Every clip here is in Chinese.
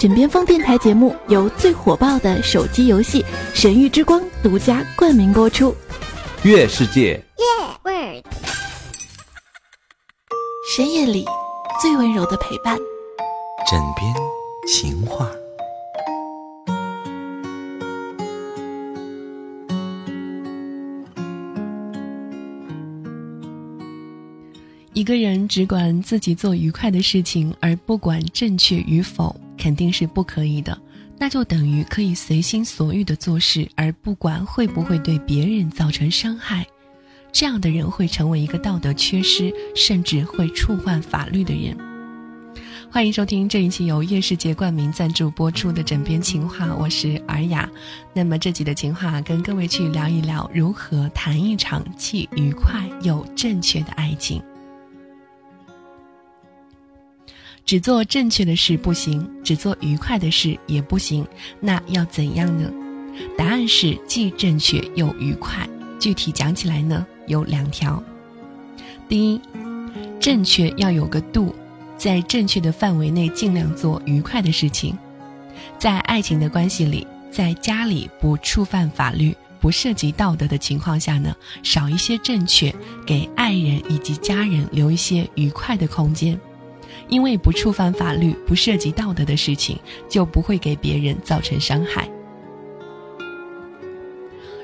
枕边风电台节目由最火爆的手机游戏《神域之光》独家冠名播出。月世界，深夜里最温柔的陪伴。枕边情话。一个人只管自己做愉快的事情，而不管正确与否，肯定是不可以的。那就等于可以随心所欲的做事，而不管会不会对别人造成伤害。这样的人会成为一个道德缺失，甚至会触犯法律的人。欢迎收听这一期由叶世界冠名赞助播出的《枕边情话》，我是尔雅。那么这集的情话，跟各位去聊一聊如何谈一场既愉快又正确的爱情。只做正确的事不行，只做愉快的事也不行，那要怎样呢？答案是既正确又愉快。具体讲起来呢，有两条。第一，正确要有个度，在正确的范围内尽量做愉快的事情。在爱情的关系里，在家里不触犯法律、不涉及道德的情况下呢，少一些正确，给爱人以及家人留一些愉快的空间。因为不触犯法律、不涉及道德的事情，就不会给别人造成伤害。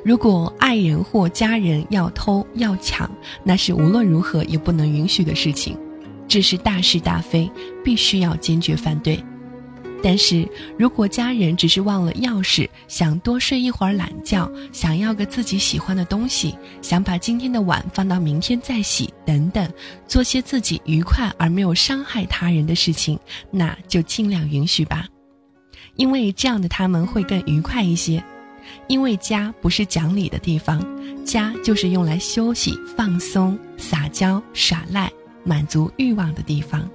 如果爱人或家人要偷要抢，那是无论如何也不能允许的事情，这是大是大非，必须要坚决反对。但是如果家人只是忘了钥匙，想多睡一会儿懒觉，想要个自己喜欢的东西，想把今天的碗放到明天再洗，等等，做些自己愉快而没有伤害他人的事情，那就尽量允许吧，因为这样的他们会更愉快一些。因为家不是讲理的地方，家就是用来休息、放松、撒娇、耍赖、满足欲望的地方。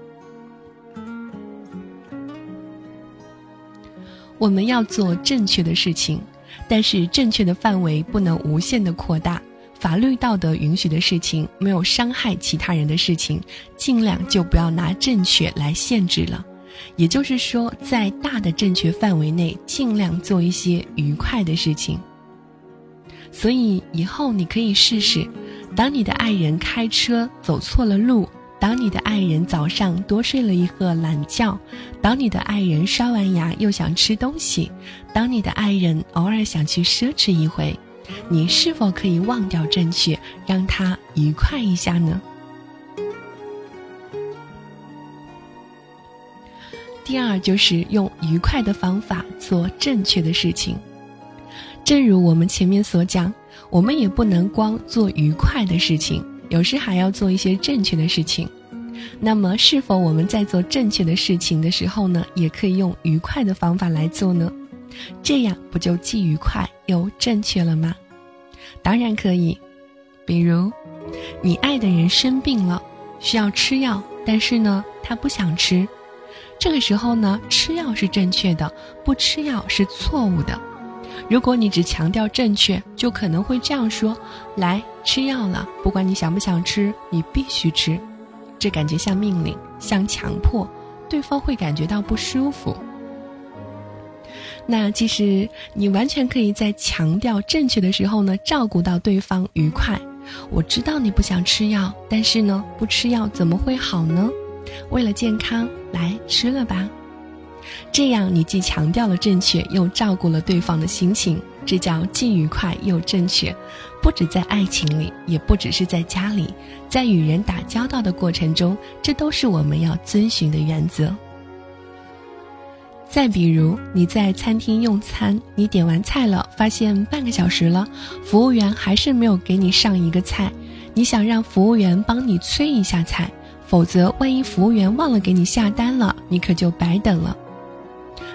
我们要做正确的事情，但是正确的范围不能无限的扩大。法律道德允许的事情，没有伤害其他人的事情，尽量就不要拿正确来限制了。也就是说，在大的正确范围内，尽量做一些愉快的事情。所以以后你可以试试，当你的爱人开车走错了路。当你的爱人早上多睡了一个懒觉，当你的爱人刷完牙又想吃东西，当你的爱人偶尔想去奢侈一回，你是否可以忘掉正确，让他愉快一下呢？第二就是用愉快的方法做正确的事情。正如我们前面所讲，我们也不能光做愉快的事情。有时还要做一些正确的事情，那么是否我们在做正确的事情的时候呢，也可以用愉快的方法来做呢？这样不就既愉快又正确了吗？当然可以。比如，你爱的人生病了，需要吃药，但是呢，他不想吃，这个时候呢，吃药是正确的，不吃药是错误的。如果你只强调正确，就可能会这样说：“来吃药了，不管你想不想吃，你必须吃。”这感觉像命令，像强迫，对方会感觉到不舒服。那其实你完全可以在强调正确的时候呢，照顾到对方愉快。我知道你不想吃药，但是呢，不吃药怎么会好呢？为了健康，来吃了吧。这样，你既强调了正确，又照顾了对方的心情，这叫既愉快又正确。不止在爱情里，也不只是在家里，在与人打交道的过程中，这都是我们要遵循的原则。再比如，你在餐厅用餐，你点完菜了，发现半个小时了，服务员还是没有给你上一个菜，你想让服务员帮你催一下菜，否则万一服务员忘了给你下单了，你可就白等了。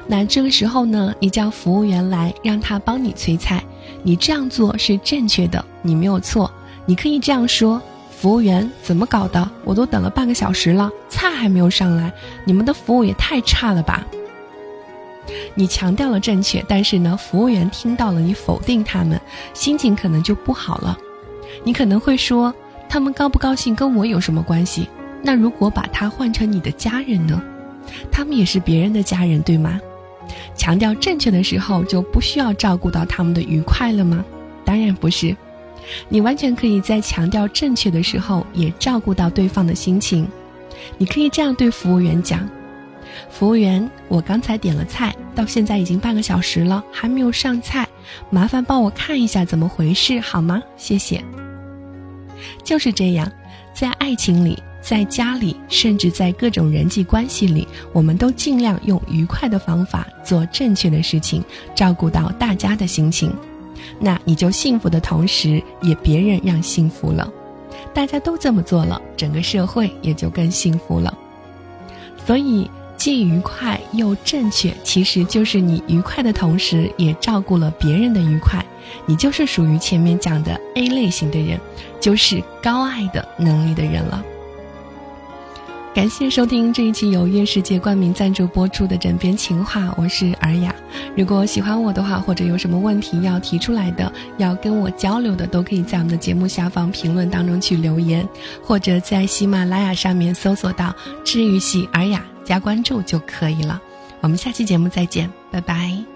那这个时候呢，你叫服务员来，让他帮你催菜。你这样做是正确的，你没有错。你可以这样说：“服务员，怎么搞的？我都等了半个小时了，菜还没有上来，你们的服务也太差了吧！”你强调了正确，但是呢，服务员听到了你否定他们，心情可能就不好了。你可能会说：“他们高不高兴跟我有什么关系？”那如果把它换成你的家人呢？他们也是别人的家人，对吗？强调正确的时候，就不需要照顾到他们的愉快了吗？当然不是，你完全可以在强调正确的时候，也照顾到对方的心情。你可以这样对服务员讲：“服务员，我刚才点了菜，到现在已经半个小时了，还没有上菜，麻烦帮我看一下怎么回事好吗？谢谢。”就是这样，在爱情里。在家里，甚至在各种人际关系里，我们都尽量用愉快的方法做正确的事情，照顾到大家的心情。那你就幸福的同时，也别人让幸福了。大家都这么做了，整个社会也就更幸福了。所以，既愉快又正确，其实就是你愉快的同时，也照顾了别人的愉快。你就是属于前面讲的 A 类型的人，就是高爱的能力的人了。感谢收听这一期由月世界冠名赞助播出的《枕边情话》，我是尔雅。如果喜欢我的话，或者有什么问题要提出来的，要跟我交流的，都可以在我们的节目下方评论当中去留言，或者在喜马拉雅上面搜索到“治愈系尔雅”加关注就可以了。我们下期节目再见，拜拜。